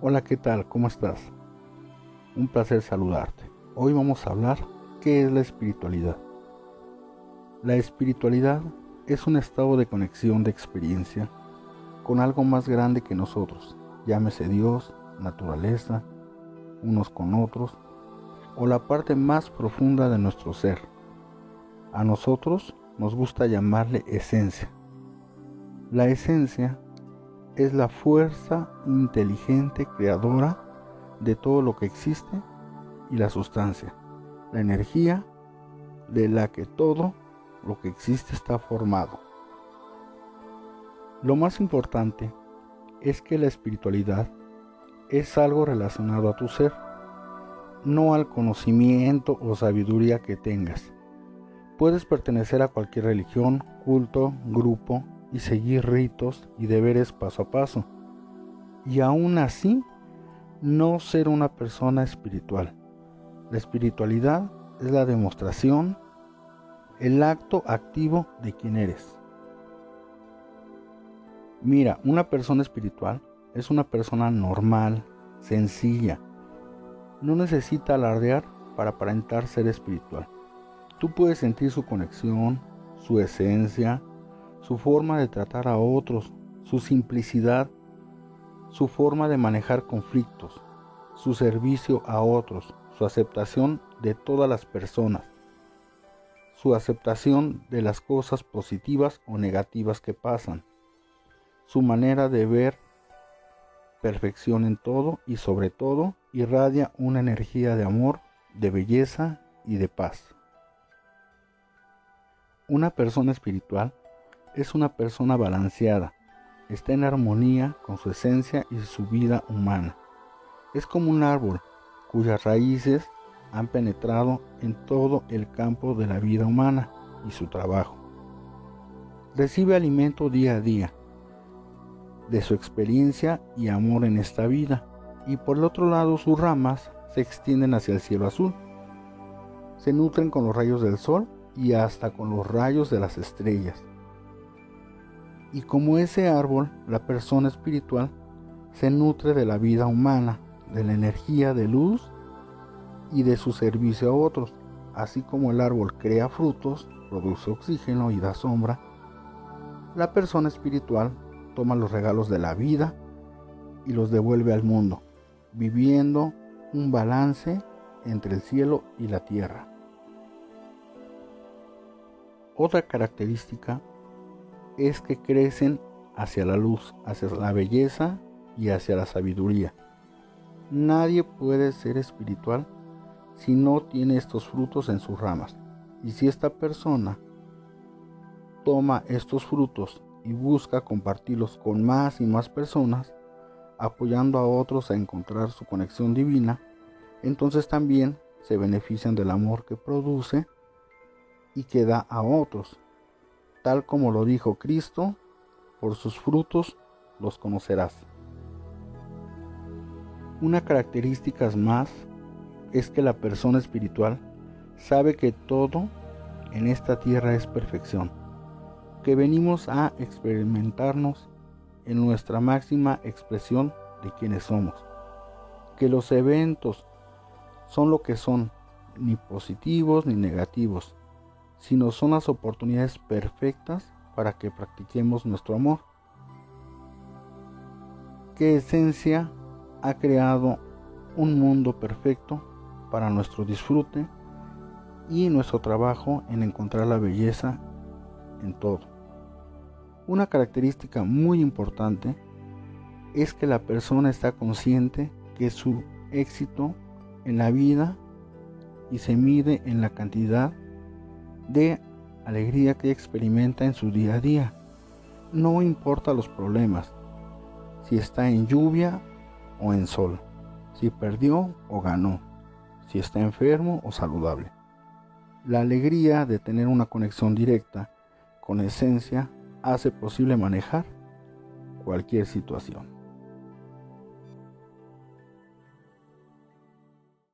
Hola, ¿qué tal? ¿Cómo estás? Un placer saludarte. Hoy vamos a hablar qué es la espiritualidad. La espiritualidad es un estado de conexión de experiencia con algo más grande que nosotros, llámese Dios, naturaleza, unos con otros, o la parte más profunda de nuestro ser. A nosotros nos gusta llamarle esencia. La esencia es la fuerza inteligente creadora de todo lo que existe y la sustancia, la energía de la que todo lo que existe está formado. Lo más importante es que la espiritualidad es algo relacionado a tu ser, no al conocimiento o sabiduría que tengas. Puedes pertenecer a cualquier religión, culto, grupo, y seguir ritos y deberes paso a paso. Y aún así, no ser una persona espiritual. La espiritualidad es la demostración, el acto activo de quien eres. Mira, una persona espiritual es una persona normal, sencilla. No necesita alardear para aparentar ser espiritual. Tú puedes sentir su conexión, su esencia, su forma de tratar a otros, su simplicidad, su forma de manejar conflictos, su servicio a otros, su aceptación de todas las personas, su aceptación de las cosas positivas o negativas que pasan, su manera de ver perfección en todo y sobre todo irradia una energía de amor, de belleza y de paz. Una persona espiritual es una persona balanceada, está en armonía con su esencia y su vida humana. Es como un árbol cuyas raíces han penetrado en todo el campo de la vida humana y su trabajo. Recibe alimento día a día de su experiencia y amor en esta vida, y por el otro lado sus ramas se extienden hacia el cielo azul. Se nutren con los rayos del sol y hasta con los rayos de las estrellas y como ese árbol, la persona espiritual se nutre de la vida humana, de la energía de luz y de su servicio a otros. Así como el árbol crea frutos, produce oxígeno y da sombra, la persona espiritual toma los regalos de la vida y los devuelve al mundo, viviendo un balance entre el cielo y la tierra. Otra característica es que crecen hacia la luz, hacia la belleza y hacia la sabiduría. Nadie puede ser espiritual si no tiene estos frutos en sus ramas. Y si esta persona toma estos frutos y busca compartirlos con más y más personas, apoyando a otros a encontrar su conexión divina, entonces también se benefician del amor que produce y que da a otros tal como lo dijo Cristo, por sus frutos los conocerás. Una característica más es que la persona espiritual sabe que todo en esta tierra es perfección, que venimos a experimentarnos en nuestra máxima expresión de quienes somos, que los eventos son lo que son, ni positivos ni negativos, sino son las oportunidades perfectas para que practiquemos nuestro amor. ¿Qué esencia ha creado un mundo perfecto para nuestro disfrute y nuestro trabajo en encontrar la belleza en todo. Una característica muy importante es que la persona está consciente que su éxito en la vida y se mide en la cantidad de alegría que experimenta en su día a día. No importa los problemas, si está en lluvia o en sol, si perdió o ganó, si está enfermo o saludable. La alegría de tener una conexión directa con esencia hace posible manejar cualquier situación.